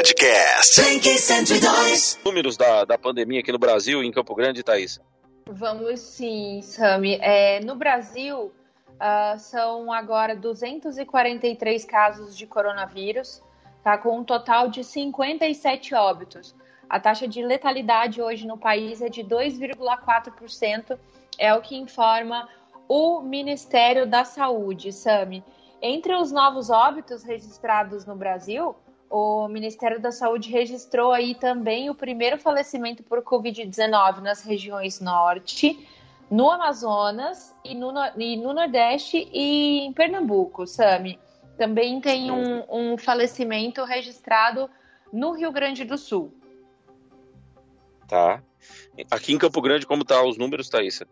Podcast. Blink 102. Números da, da pandemia aqui no Brasil, em Campo Grande, Thaís. Vamos sim, Sami. É, no Brasil, uh, são agora 243 casos de coronavírus, tá, com um total de 57 óbitos. A taxa de letalidade hoje no país é de 2,4%, é o que informa o Ministério da Saúde, Sami. Entre os novos óbitos registrados no Brasil, o Ministério da Saúde registrou aí também o primeiro falecimento por Covid-19 nas regiões norte, no Amazonas e no, e no Nordeste e em Pernambuco, Sami. Também tem um, um falecimento registrado no Rio Grande do Sul. Tá. Aqui em Campo Grande, como tá os números, Thaís?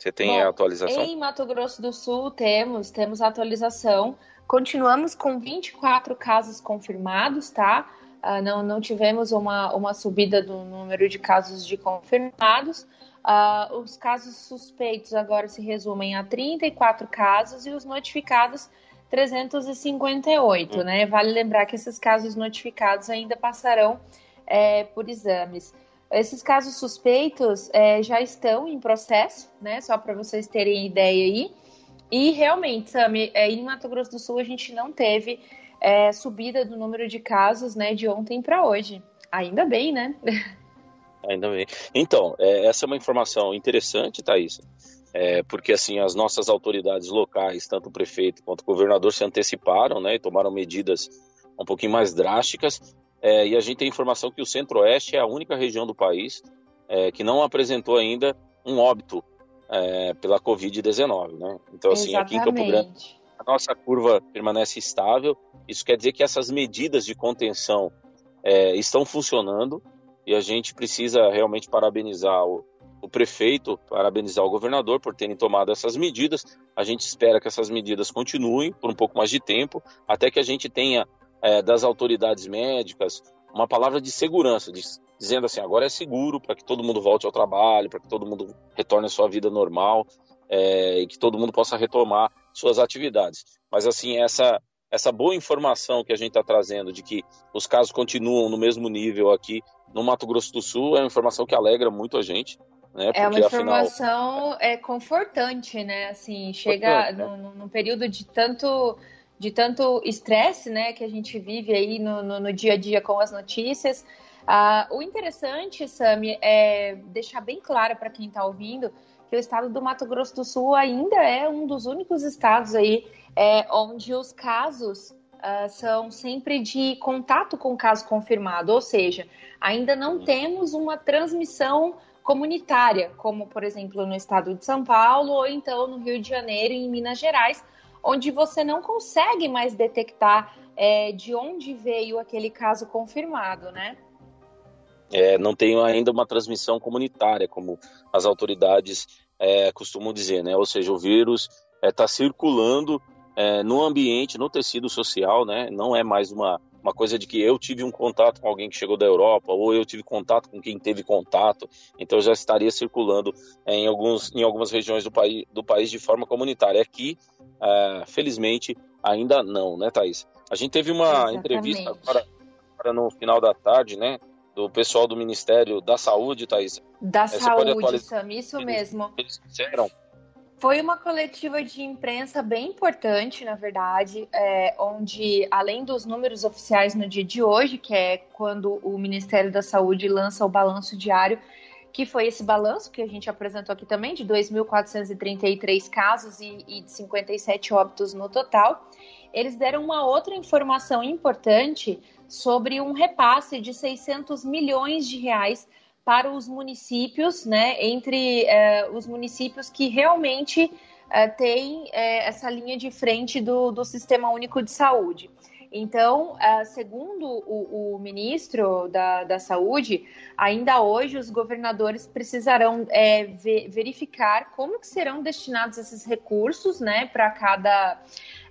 Você tem Bom, a atualização? Em Mato Grosso do Sul temos, temos a atualização. Continuamos com 24 casos confirmados, tá? Uh, não, não tivemos uma, uma subida do número de casos de confirmados. Uh, os casos suspeitos agora se resumem a 34 casos e os notificados 358, hum. né? Vale lembrar que esses casos notificados ainda passarão é, por exames. Esses casos suspeitos é, já estão em processo, né? Só para vocês terem ideia aí. E realmente, Sami, é, em Mato Grosso do Sul a gente não teve é, subida do número de casos, né, de ontem para hoje. Ainda bem, né? Ainda bem. Então, é, essa é uma informação interessante, Thaís, é, porque assim as nossas autoridades locais, tanto o prefeito quanto o governador, se anteciparam, né, e tomaram medidas um pouquinho mais drásticas é, e a gente tem informação que o Centro-Oeste é a única região do país é, que não apresentou ainda um óbito é, pela Covid-19, né? Então, assim, Exatamente. aqui em Campo Grande, a nossa curva permanece estável. Isso quer dizer que essas medidas de contenção é, estão funcionando e a gente precisa realmente parabenizar o, o prefeito, parabenizar o governador por terem tomado essas medidas. A gente espera que essas medidas continuem por um pouco mais de tempo, até que a gente tenha é, das autoridades médicas uma palavra de segurança, de, dizendo assim, agora é seguro para que todo mundo volte ao trabalho, para que todo mundo retorne à sua vida normal é, e que todo mundo possa retomar suas atividades. Mas assim, essa essa boa informação que a gente está trazendo de que os casos continuam no mesmo nível aqui no Mato Grosso do Sul é uma informação que alegra muito a gente. Né? é uma informação afinal... é confortante, né? Assim, chega né? num, num período de tanto de tanto estresse né, que a gente vive aí no, no, no dia a dia com as notícias. Ah, o interessante, Sami, é deixar bem claro para quem está ouvindo que o estado do Mato Grosso do Sul ainda é um dos únicos estados aí é, onde os casos Uh, são sempre de contato com caso confirmado, ou seja, ainda não uhum. temos uma transmissão comunitária, como por exemplo no estado de São Paulo ou então no Rio de Janeiro e em Minas Gerais, onde você não consegue mais detectar é, de onde veio aquele caso confirmado, né? É, não tem ainda uma transmissão comunitária, como as autoridades é, costumam dizer, né? Ou seja, o vírus está é, circulando é, no ambiente, no tecido social, né? Não é mais uma, uma coisa de que eu tive um contato com alguém que chegou da Europa ou eu tive contato com quem teve contato, então já estaria circulando em, alguns, em algumas regiões do país, do país de forma comunitária. Aqui, é, felizmente, ainda não, né, Thaís? A gente teve uma Exatamente. entrevista agora, agora, no final da tarde, né, do pessoal do Ministério da Saúde, Thaís. Da é, Saúde, Sam, isso mesmo. Eles disseram foi uma coletiva de imprensa bem importante, na verdade, é, onde, além dos números oficiais no dia de hoje, que é quando o Ministério da Saúde lança o balanço diário, que foi esse balanço que a gente apresentou aqui também, de 2.433 casos e, e de 57 óbitos no total, eles deram uma outra informação importante sobre um repasse de 600 milhões de reais para os municípios, né, entre eh, os municípios que realmente eh, têm eh, essa linha de frente do, do Sistema Único de Saúde. Então, segundo o, o ministro da, da, Saúde, ainda hoje os governadores precisarão é, ver, verificar como que serão destinados esses recursos, né, para cada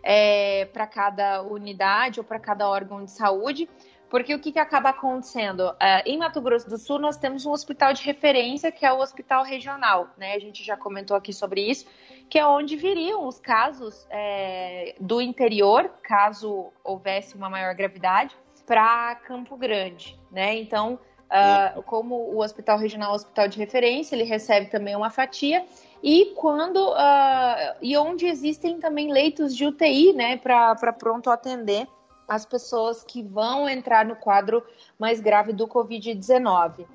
é, para cada unidade ou para cada órgão de saúde, porque o que, que acaba acontecendo? Uh, em Mato Grosso do Sul, nós temos um hospital de referência, que é o Hospital Regional, né? A gente já comentou aqui sobre isso, que é onde viriam os casos é, do interior, caso houvesse uma maior gravidade. para Campo Grande, né? Então, uh, como o Hospital Regional é um hospital de referência, ele recebe também uma fatia e quando uh, e onde existem também leitos de UTI, né, para pronto atender as pessoas que vão entrar no quadro mais grave do Covid-19.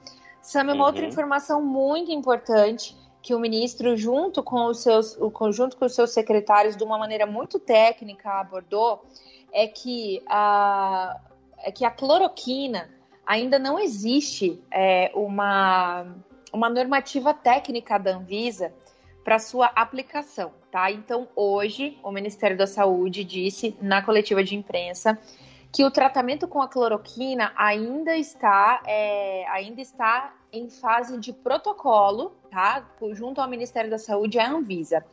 Sam, uma uhum. outra informação muito importante que o ministro, junto com os seus, junto com os seus secretários, de uma maneira muito técnica, abordou, é que a, é que a cloroquina ainda não existe é, uma, uma normativa técnica da Anvisa para sua aplicação, tá? Então, hoje, o Ministério da Saúde disse na coletiva de imprensa que o tratamento com a cloroquina ainda está, é, ainda está em fase de protocolo, tá? Junto ao Ministério da Saúde e à Anvisa.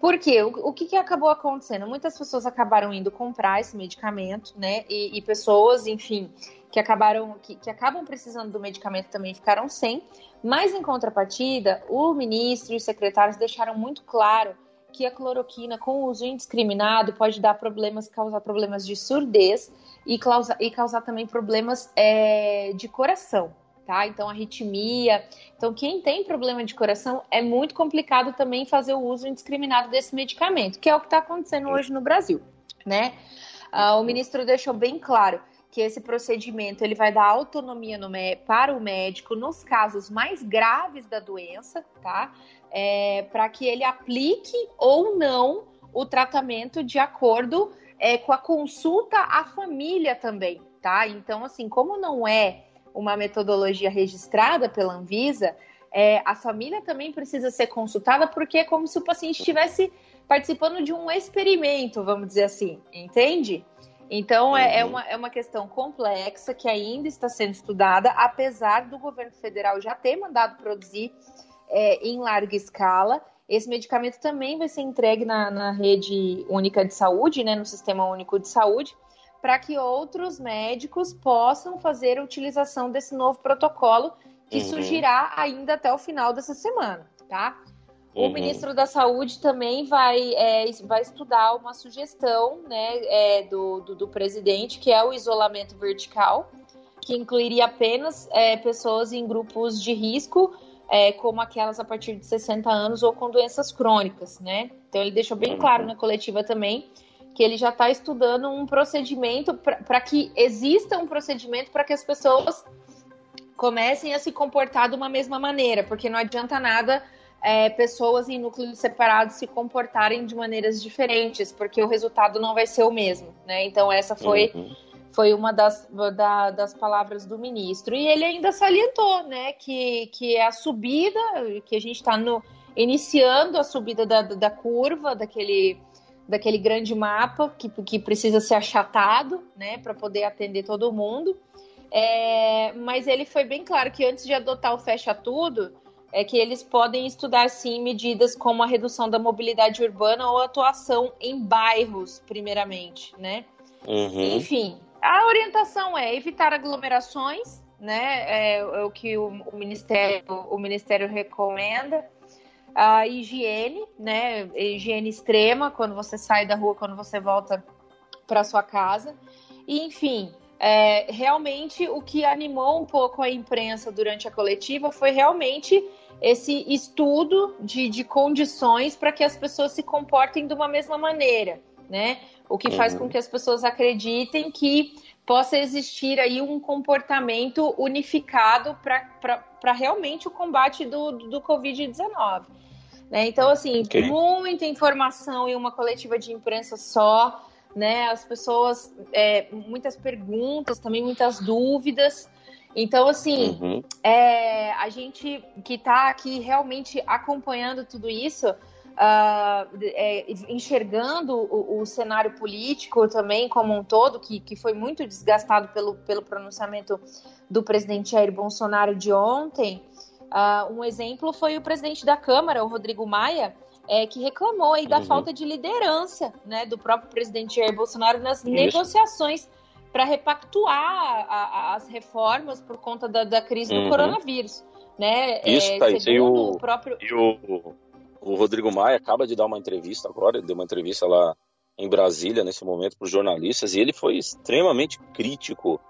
Por quê? O, o que, que, acabou acontecendo? Muitas pessoas acabaram indo comprar esse medicamento, né? E, e pessoas, enfim, que acabaram, que, que, acabam precisando do medicamento também ficaram sem. Mas em contrapartida, o ministro e os secretários deixaram muito claro que a cloroquina com uso indiscriminado pode dar problemas, causar problemas de surdez e causar, e causar também problemas é, de coração, tá? Então, arritmia. Então, quem tem problema de coração é muito complicado também fazer o uso indiscriminado desse medicamento, que é o que está acontecendo hoje no Brasil, né? Ah, o ministro deixou bem claro que esse procedimento ele vai dar autonomia no, para o médico nos casos mais graves da doença, tá? É, para que ele aplique ou não o tratamento de acordo é, com a consulta à família também, tá? Então, assim, como não é uma metodologia registrada pela Anvisa, é, a família também precisa ser consultada, porque é como se o paciente estivesse participando de um experimento, vamos dizer assim, entende? Então, é, é, uhum. uma, é uma questão complexa que ainda está sendo estudada, apesar do governo federal já ter mandado produzir é, em larga escala esse medicamento também vai ser entregue na, na rede única de saúde, né, no Sistema Único de Saúde, para que outros médicos possam fazer a utilização desse novo protocolo que uhum. surgirá ainda até o final dessa semana, tá? O uhum. ministro da Saúde também vai, é, vai estudar uma sugestão né, é, do, do, do, presidente, que é o isolamento vertical, que incluiria apenas é, pessoas em grupos de risco é, como aquelas a partir de 60 anos ou com doenças crônicas, né? Então ele deixou bem claro na coletiva também que ele já está estudando um procedimento para que exista um procedimento para que as pessoas comecem a se comportar de uma mesma maneira, porque não adianta nada é, pessoas em núcleos separados se comportarem de maneiras diferentes, porque o resultado não vai ser o mesmo, né? Então essa foi uhum foi uma das, da, das palavras do ministro. E ele ainda salientou né, que, que é a subida, que a gente está iniciando a subida da, da curva, daquele, daquele grande mapa que, que precisa ser achatado né, para poder atender todo mundo. É, mas ele foi bem claro que antes de adotar o fecha tudo, é que eles podem estudar sim medidas como a redução da mobilidade urbana ou atuação em bairros, primeiramente, né? Uhum. Enfim, a orientação é evitar aglomerações, né? É, o que o, o, ministério, o ministério recomenda. A higiene, né? Higiene extrema quando você sai da rua, quando você volta para sua casa. E, enfim, é, realmente o que animou um pouco a imprensa durante a coletiva foi realmente esse estudo de, de condições para que as pessoas se comportem de uma mesma maneira, né? O que faz com uhum. que as pessoas acreditem que possa existir aí um comportamento unificado para realmente o combate do, do Covid-19. Né? Então, assim, okay. muita informação em uma coletiva de imprensa só, né? As pessoas, é, muitas perguntas, também muitas dúvidas. Então, assim, uhum. é, a gente que está aqui realmente acompanhando tudo isso, uh, é, enxergando o, o, cenário político também como um todo, que, que foi muito desgastado pelo, pelo pronunciamento do presidente Jair Bolsonaro de ontem. Uh, um exemplo foi o presidente da Câmara, o Rodrigo Maia, é, que reclamou aí da uhum. falta de liderança né, do próprio presidente Jair Bolsonaro nas Isso. negociações para repactuar a, a, as reformas por conta da, da crise uhum. do coronavírus. Né? Isso, é, tá, isso. E o, próprio... e o, o Rodrigo Maia acaba de dar uma entrevista agora, ele deu uma entrevista lá em Brasília nesse momento para os jornalistas e ele foi extremamente crítico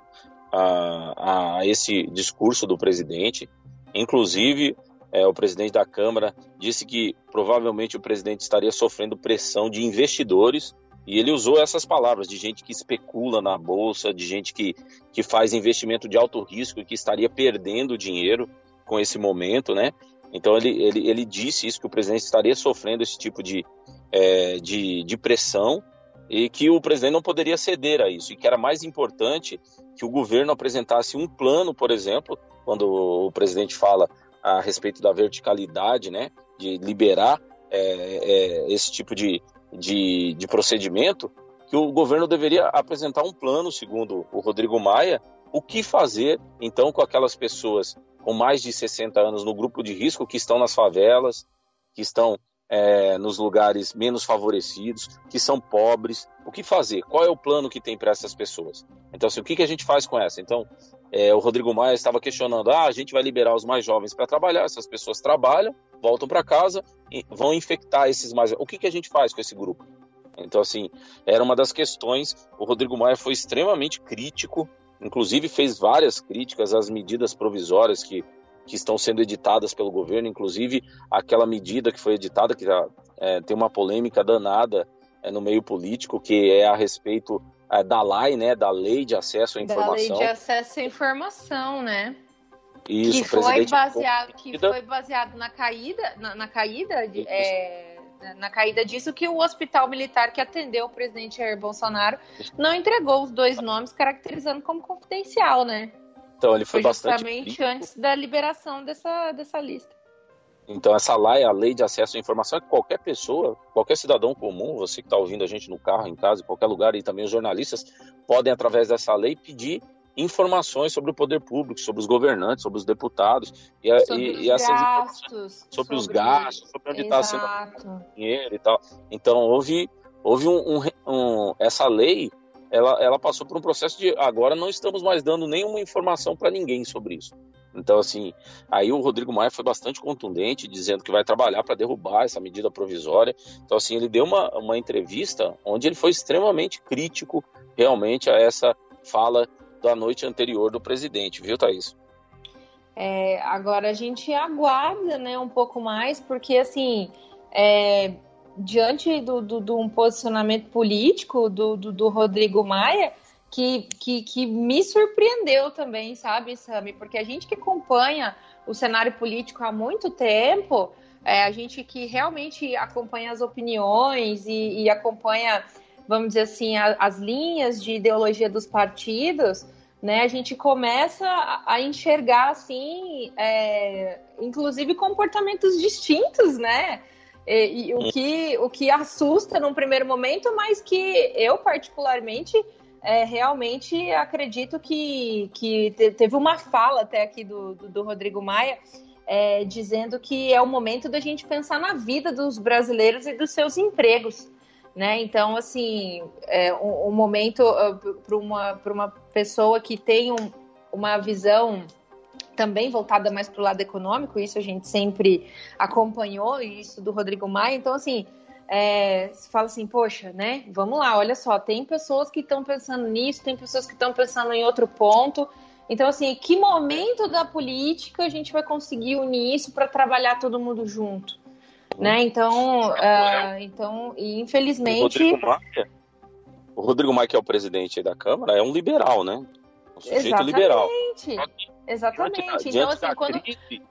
a, a esse discurso do presidente. Inclusive, é, o presidente da Câmara disse que provavelmente o presidente estaria sofrendo pressão de investidores e ele usou essas palavras de gente que especula na bolsa, de gente que, que faz investimento de alto risco e que estaria perdendo dinheiro com esse momento, né? Então ele, ele, ele disse isso, que o presidente estaria sofrendo esse tipo de, é, de, de pressão e que o presidente não poderia ceder a isso, e que era mais importante que o governo apresentasse um plano, por exemplo, quando o presidente fala a respeito da verticalidade, né, de liberar é, é, esse tipo de, de, de procedimento, que o governo deveria apresentar um plano, segundo o Rodrigo Maia, o que fazer então com aquelas pessoas com mais de 60 anos no grupo de risco que estão nas favelas, que estão é, nos lugares menos favorecidos, que são pobres. O que fazer? Qual é o plano que tem para essas pessoas? Então, assim, o que, que a gente faz com essa? Então, é, o Rodrigo Maia estava questionando: ah, a gente vai liberar os mais jovens para trabalhar, essas pessoas trabalham, voltam para casa e vão infectar esses mais. O que, que a gente faz com esse grupo? Então, assim, era uma das questões. O Rodrigo Maia foi extremamente crítico, inclusive fez várias críticas às medidas provisórias que, que estão sendo editadas pelo governo, inclusive aquela medida que foi editada, que é, tem uma polêmica danada é, no meio político, que é a respeito é, da LAI, né, da Lei de Acesso à Informação. Da Lei de Acesso à Informação, né? Isso, que foi baseado, que foi baseado na caída, na, na caída de, é, na caída disso que o hospital militar que atendeu o presidente Jair Bolsonaro não entregou os dois nomes caracterizando como confidencial, né? Então ele foi, foi bastante justamente antes da liberação dessa, dessa lista. Então, essa lei, a lei de acesso à informação, é que qualquer pessoa, qualquer cidadão comum, você que está ouvindo a gente no carro, em casa, em qualquer lugar, e também os jornalistas, podem, através dessa lei, pedir informações sobre o poder público, sobre os governantes, sobre os deputados e, sobre e, os e gastos, sobre, sobre, os gastos, sobre onde está sendo dinheiro e tal. Então houve houve um, um, um, essa lei, ela, ela passou por um processo de agora não estamos mais dando nenhuma informação para ninguém sobre isso. Então, assim, aí o Rodrigo Maia foi bastante contundente, dizendo que vai trabalhar para derrubar essa medida provisória. Então, assim, ele deu uma, uma entrevista onde ele foi extremamente crítico realmente a essa fala da noite anterior do presidente, viu, Thaís? É, agora a gente aguarda né, um pouco mais, porque, assim, é, diante do, do, do, um posicionamento político do, do, do Rodrigo Maia, que, que, que me surpreendeu também, sabe, Sami? Porque a gente que acompanha o cenário político há muito tempo, é, a gente que realmente acompanha as opiniões e, e acompanha, vamos dizer assim, a, as linhas de ideologia dos partidos, né? A gente começa a, a enxergar, assim, é, inclusive comportamentos distintos, né? E, e, o, que, o que assusta num primeiro momento, mas que eu, particularmente, é, realmente acredito que, que teve uma fala até aqui do, do, do Rodrigo Maia é, dizendo que é o momento da gente pensar na vida dos brasileiros e dos seus empregos. Né? Então, assim, é um, um momento uh, para uma, uma pessoa que tem um, uma visão também voltada mais para o lado econômico, isso a gente sempre acompanhou, isso do Rodrigo Maia. Então, assim, é, você fala assim, poxa, né? Vamos lá, olha só, tem pessoas que estão pensando nisso, tem pessoas que estão pensando em outro ponto. Então, assim, que momento da política a gente vai conseguir unir isso para trabalhar todo mundo junto? Né? Então, uh, então infelizmente. O Rodrigo, Maia, o Rodrigo Maia, que é o presidente da Câmara, é um liberal, né? Um sujeito Exatamente. liberal. Exatamente. Diante, então, diante assim, quando. Crise,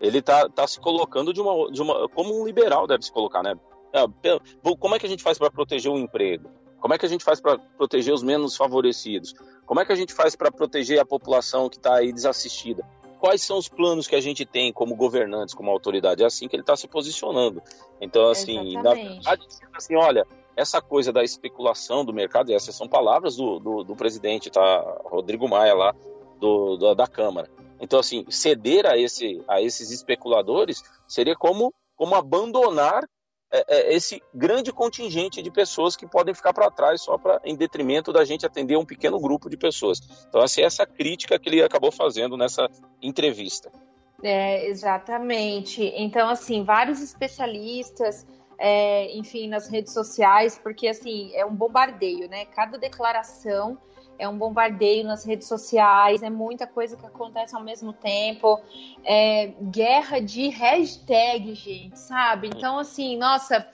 ele tá, tá se colocando de uma, de uma. Como um liberal deve se colocar, né? Ah, como é que a gente faz para proteger o emprego? Como é que a gente faz para proteger os menos favorecidos? Como é que a gente faz para proteger a população que está aí desassistida? Quais são os planos que a gente tem como governantes, como autoridade? É assim que ele está se posicionando. Então, assim, na verdade, assim, olha, essa coisa da especulação do mercado, e essas são palavras do, do, do presidente, tá? Rodrigo Maia lá, do, do, da Câmara. Então, assim, ceder a, esse, a esses especuladores seria como, como abandonar é, é, esse grande contingente de pessoas que podem ficar para trás só para em detrimento da gente atender um pequeno grupo de pessoas. Então, assim, essa crítica que ele acabou fazendo nessa entrevista. É, exatamente. Então, assim, vários especialistas, é, enfim, nas redes sociais, porque assim é um bombardeio, né? Cada declaração é um bombardeio nas redes sociais, é muita coisa que acontece ao mesmo tempo, é guerra de hashtag, gente, sabe? Então, assim, nossa,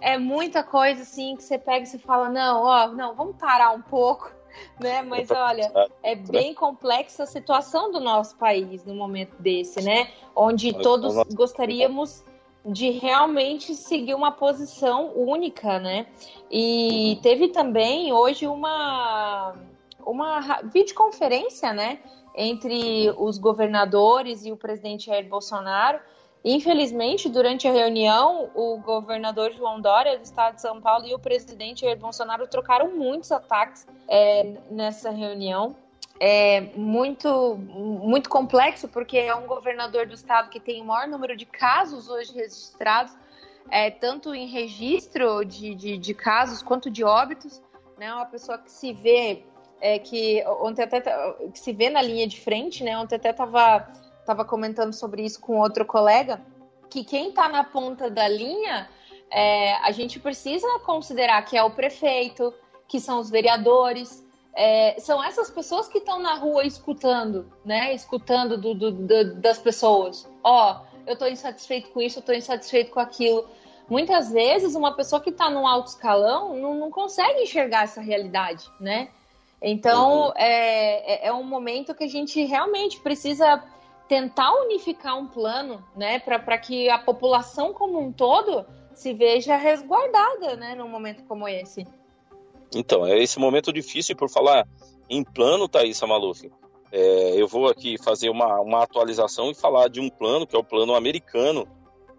é muita coisa assim que você pega e você fala, não, ó, não, vamos parar um pouco, né? Mas olha, é bem complexa a situação do nosso país no momento desse, né? Onde todos gostaríamos de realmente seguir uma posição única, né? E teve também hoje uma uma videoconferência, né, entre os governadores e o presidente Jair Bolsonaro. Infelizmente, durante a reunião, o governador João Dória, do estado de São Paulo, e o presidente Jair Bolsonaro trocaram muitos ataques é, nessa reunião. É muito, muito complexo, porque é um governador do estado que tem o maior número de casos hoje registrados, é, tanto em registro de, de, de casos quanto de óbitos. Né? Uma pessoa que se vê é que ontem até que se vê na linha de frente, né? Ontem até tava, tava comentando sobre isso com outro colega, que quem está na ponta da linha, é, a gente precisa considerar que é o prefeito, que são os vereadores, é, são essas pessoas que estão na rua escutando, né? Escutando do, do, do, das pessoas. Ó, oh, eu estou insatisfeito com isso, eu estou insatisfeito com aquilo. Muitas vezes, uma pessoa que está num alto escalão não, não consegue enxergar essa realidade, né? Então, uhum. é, é, é um momento que a gente realmente precisa tentar unificar um plano, né, para que a população como um todo se veja resguardada, né, num momento como esse. Então, é esse momento difícil por falar em plano, Thaís Maluf. É, eu vou aqui fazer uma, uma atualização e falar de um plano, que é o plano americano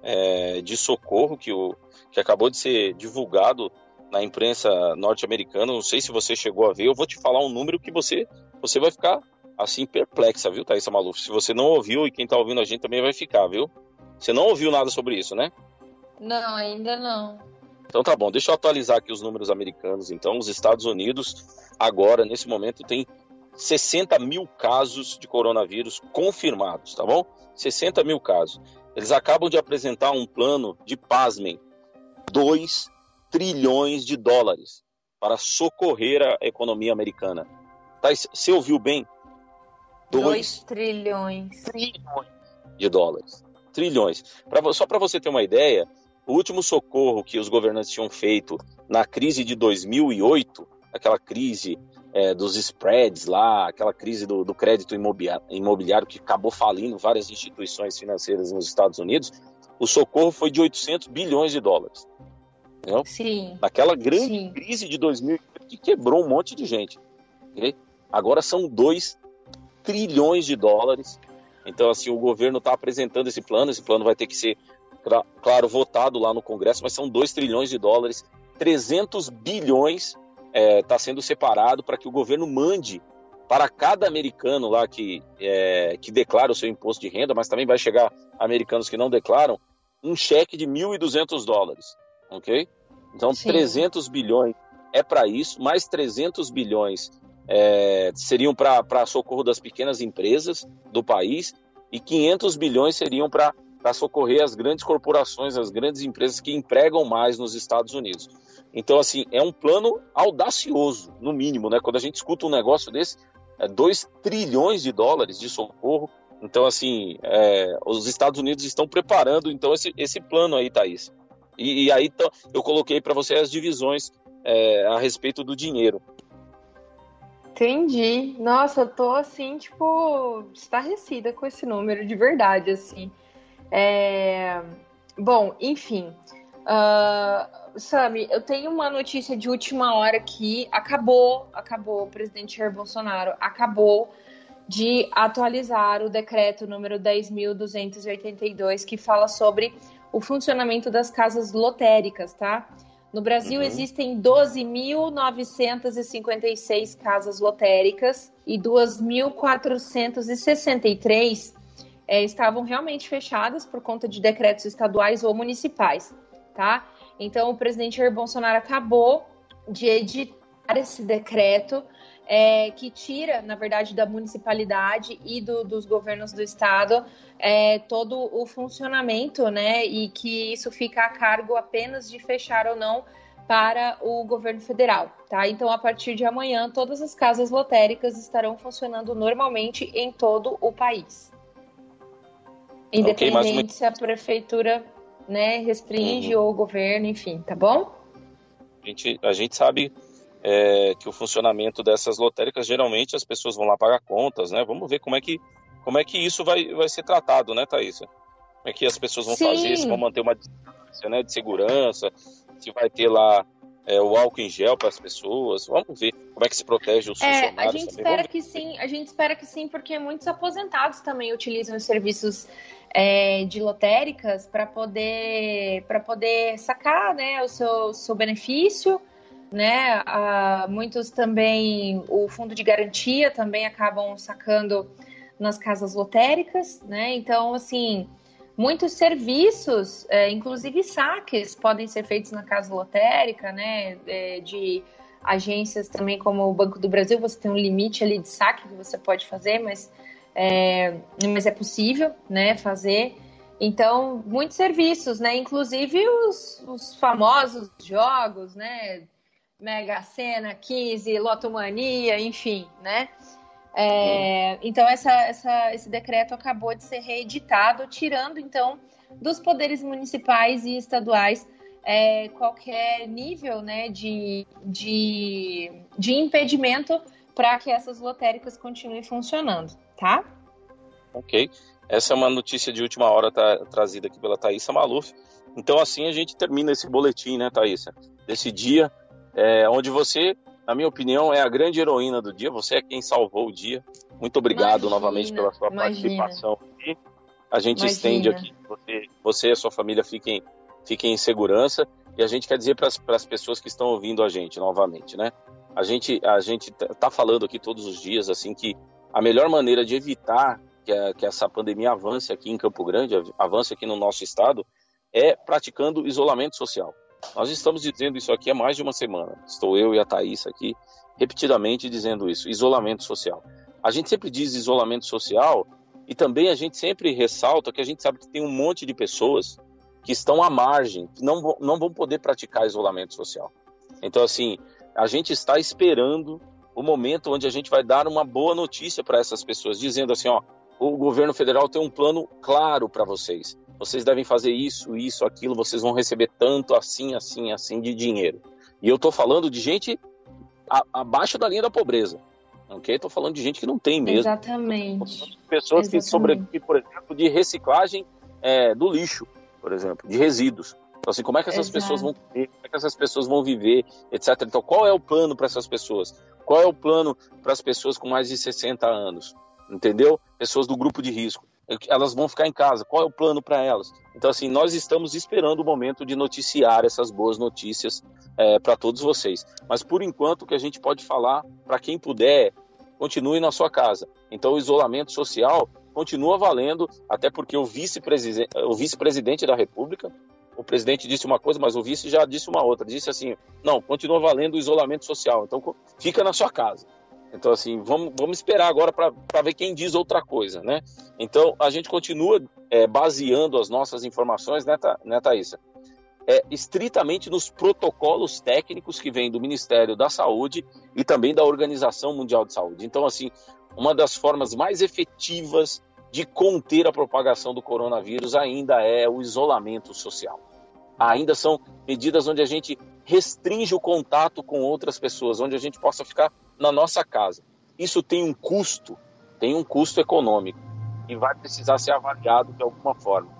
é, de socorro, que, o, que acabou de ser divulgado na imprensa norte-americana. Não sei se você chegou a ver. Eu vou te falar um número que você, você vai ficar assim perplexa, viu, Thaisa Maluf? Se você não ouviu e quem tá ouvindo a gente também vai ficar, viu? Você não ouviu nada sobre isso, né? Não, ainda não. Então tá bom, deixa eu atualizar aqui os números americanos. Então, os Estados Unidos, agora, nesse momento, tem 60 mil casos de coronavírus confirmados, tá bom? 60 mil casos. Eles acabam de apresentar um plano de, pasmem, 2 trilhões de dólares para socorrer a economia americana. Tá, você ouviu bem? 2 trilhões. trilhões de dólares. Trilhões. Pra, só para você ter uma ideia, o último socorro que os governantes tinham feito na crise de 2008, aquela crise é, dos spreads lá, aquela crise do, do crédito imobiliário que acabou falindo várias instituições financeiras nos Estados Unidos, o socorro foi de 800 bilhões de dólares. Entendeu? Sim. Naquela grande Sim. crise de 2000 que quebrou um monte de gente. Okay? Agora são 2 trilhões de dólares. Então, assim, o governo está apresentando esse plano. Esse plano vai ter que ser, claro, votado lá no Congresso, mas são 2 trilhões de dólares. 300 bilhões está é, tá sendo separado para que o governo mande para cada americano lá que, é, que declara o seu imposto de renda, mas também vai chegar americanos que não declaram, um cheque de 1.200 dólares ok? Então, Sim. 300 bilhões é para isso, mais 300 bilhões é, seriam para socorro das pequenas empresas do país e 500 bilhões seriam para socorrer as grandes corporações, as grandes empresas que empregam mais nos Estados Unidos. Então, assim, é um plano audacioso, no mínimo, né? Quando a gente escuta um negócio desse, é 2 trilhões de dólares de socorro. Então, assim, é, os Estados Unidos estão preparando então esse, esse plano aí, Thaís. E, e aí eu coloquei para você as divisões é, a respeito do dinheiro. Entendi. Nossa, eu tô assim, tipo, estarrecida com esse número, de verdade, assim. É... Bom, enfim. Uh, Sami, eu tenho uma notícia de última hora que acabou, acabou, o presidente Jair Bolsonaro acabou de atualizar o decreto número 10.282, que fala sobre o funcionamento das casas lotéricas, tá? No Brasil uhum. existem 12.956 casas lotéricas e 2.463 é, estavam realmente fechadas por conta de decretos estaduais ou municipais, tá? Então, o presidente Jair Bolsonaro acabou de editar esse decreto é, que tira, na verdade, da municipalidade e do, dos governos do estado é, todo o funcionamento, né? E que isso fica a cargo apenas de fechar ou não para o governo federal, tá? Então, a partir de amanhã, todas as casas lotéricas estarão funcionando normalmente em todo o país. Independente okay, se a prefeitura né, restringe uhum. ou o governo, enfim, tá bom? A gente, a gente sabe é, que o funcionamento dessas lotéricas, geralmente as pessoas vão lá pagar contas, né? Vamos ver como é que, como é que isso vai, vai ser tratado, né, Thaís? Como é que as pessoas vão Sim. fazer, se vão manter uma distância né, de segurança, se vai ter lá é, o álcool em gel para as pessoas. Vamos ver como é que se protege os é, funcionários. A gente também. espera Vamos que sim, a gente espera que sim, porque muitos aposentados também utilizam os serviços é, de lotéricas para poder para poder sacar né, o seu, seu benefício. Né? Muitos também, o fundo de garantia também acabam sacando nas casas lotéricas, né? Então, assim, Muitos serviços, é, inclusive saques, podem ser feitos na casa lotérica, né? É, de agências também como o Banco do Brasil, você tem um limite ali de saque que você pode fazer, mas é, mas é possível, né? Fazer. Então, muitos serviços, né? Inclusive os, os famosos jogos, né? Mega Sena, 15, Lotomania, enfim, né? É, então, essa, essa, esse decreto acabou de ser reeditado, tirando, então, dos poderes municipais e estaduais é, qualquer nível né, de, de, de impedimento para que essas lotéricas continuem funcionando, tá? Ok. Essa é uma notícia de última hora tá, trazida aqui pela Thaisa Maluf. Então, assim a gente termina esse boletim, né, Thaisa? Desse dia, é, onde você na minha opinião, é a grande heroína do dia. Você é quem salvou o dia. Muito obrigado imagina, novamente pela sua imagina. participação aqui. A gente imagina. estende aqui. Você, você e a sua família fiquem, fiquem em segurança. E a gente quer dizer para as pessoas que estão ouvindo a gente novamente, né? A gente a gente tá falando aqui todos os dias assim que a melhor maneira de evitar que, a, que essa pandemia avance aqui em Campo Grande, avance aqui no nosso estado, é praticando isolamento social. Nós estamos dizendo isso aqui há mais de uma semana. Estou eu e a Thaís aqui repetidamente dizendo isso: isolamento social. A gente sempre diz isolamento social e também a gente sempre ressalta que a gente sabe que tem um monte de pessoas que estão à margem, que não, não vão poder praticar isolamento social. Então, assim, a gente está esperando o momento onde a gente vai dar uma boa notícia para essas pessoas, dizendo assim: ó, o governo federal tem um plano claro para vocês vocês devem fazer isso, isso, aquilo, vocês vão receber tanto, assim, assim, assim de dinheiro. E eu estou falando de gente a, abaixo da linha da pobreza. Ok? Estou falando de gente que não tem mesmo. Exatamente. Pessoas Exatamente. que sobrevivem, por exemplo, de reciclagem é, do lixo, por exemplo, de resíduos. Então, assim, como é que essas Exato. pessoas vão comer, como é que essas pessoas vão viver, etc. Então, qual é o plano para essas pessoas? Qual é o plano para as pessoas com mais de 60 anos? Entendeu? Pessoas do grupo de risco elas vão ficar em casa, qual é o plano para elas? Então, assim, nós estamos esperando o momento de noticiar essas boas notícias é, para todos vocês. Mas, por enquanto, o que a gente pode falar, para quem puder, continue na sua casa. Então, o isolamento social continua valendo, até porque o vice-presidente vice da República, o presidente disse uma coisa, mas o vice já disse uma outra. Disse assim: não, continua valendo o isolamento social. Então, fica na sua casa. Então, assim, vamos, vamos esperar agora para ver quem diz outra coisa, né? Então, a gente continua é, baseando as nossas informações, né, Tha né Thaisa? É, estritamente nos protocolos técnicos que vêm do Ministério da Saúde e também da Organização Mundial de Saúde. Então, assim, uma das formas mais efetivas de conter a propagação do coronavírus ainda é o isolamento social. Ainda são medidas onde a gente restringe o contato com outras pessoas, onde a gente possa ficar na nossa casa. Isso tem um custo, tem um custo econômico e vai precisar ser avaliado de alguma forma.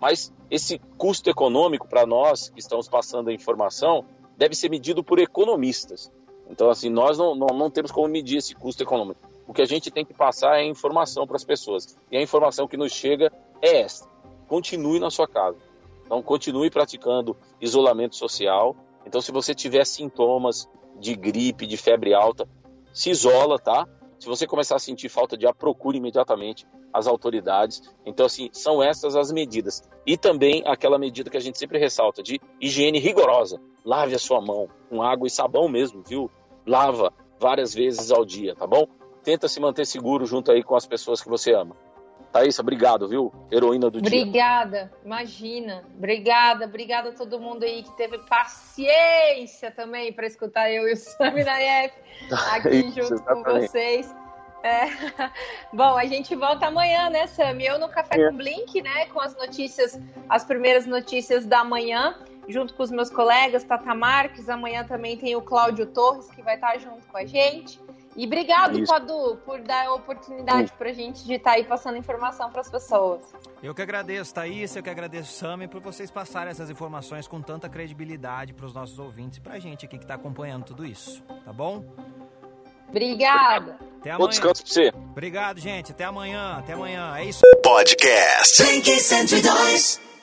Mas esse custo econômico para nós que estamos passando a informação deve ser medido por economistas. Então, assim, nós não, não, não temos como medir esse custo econômico. O que a gente tem que passar é informação para as pessoas. E a informação que nos chega é esta: continue na sua casa. Então, continue praticando isolamento social. Então, se você tiver sintomas de gripe, de febre alta, se isola, tá? Se você começar a sentir falta de ar, procure imediatamente as autoridades. Então, assim, são essas as medidas. E também aquela medida que a gente sempre ressalta de higiene rigorosa. Lave a sua mão com água e sabão mesmo, viu? Lava várias vezes ao dia, tá bom? Tenta se manter seguro junto aí com as pessoas que você ama. Thaís, obrigado, viu? Heroína do obrigada, dia. Obrigada, imagina. Obrigada, obrigada a todo mundo aí que teve paciência também para escutar eu e o Sami Naef aqui Isso, junto exatamente. com vocês. É. Bom, a gente volta amanhã, né, Sami? Eu no Café é. com Blink, né? Com as notícias, as primeiras notícias da manhã, junto com os meus colegas, Tata Marques. Amanhã também tem o Cláudio Torres, que vai estar junto com a gente. E obrigado, Isso. Padu, por dar a oportunidade para a gente de estar tá aí passando informação para as pessoas. Eu que agradeço, Thaís, eu que agradeço, Sami, por vocês passarem essas informações com tanta credibilidade para os nossos ouvintes e para a gente aqui que está acompanhando tudo isso, tá bom? Obrigada. Até amanhã. Bom descanso para você. Obrigado, gente. Até amanhã. Até amanhã. É isso. Podcast. 102.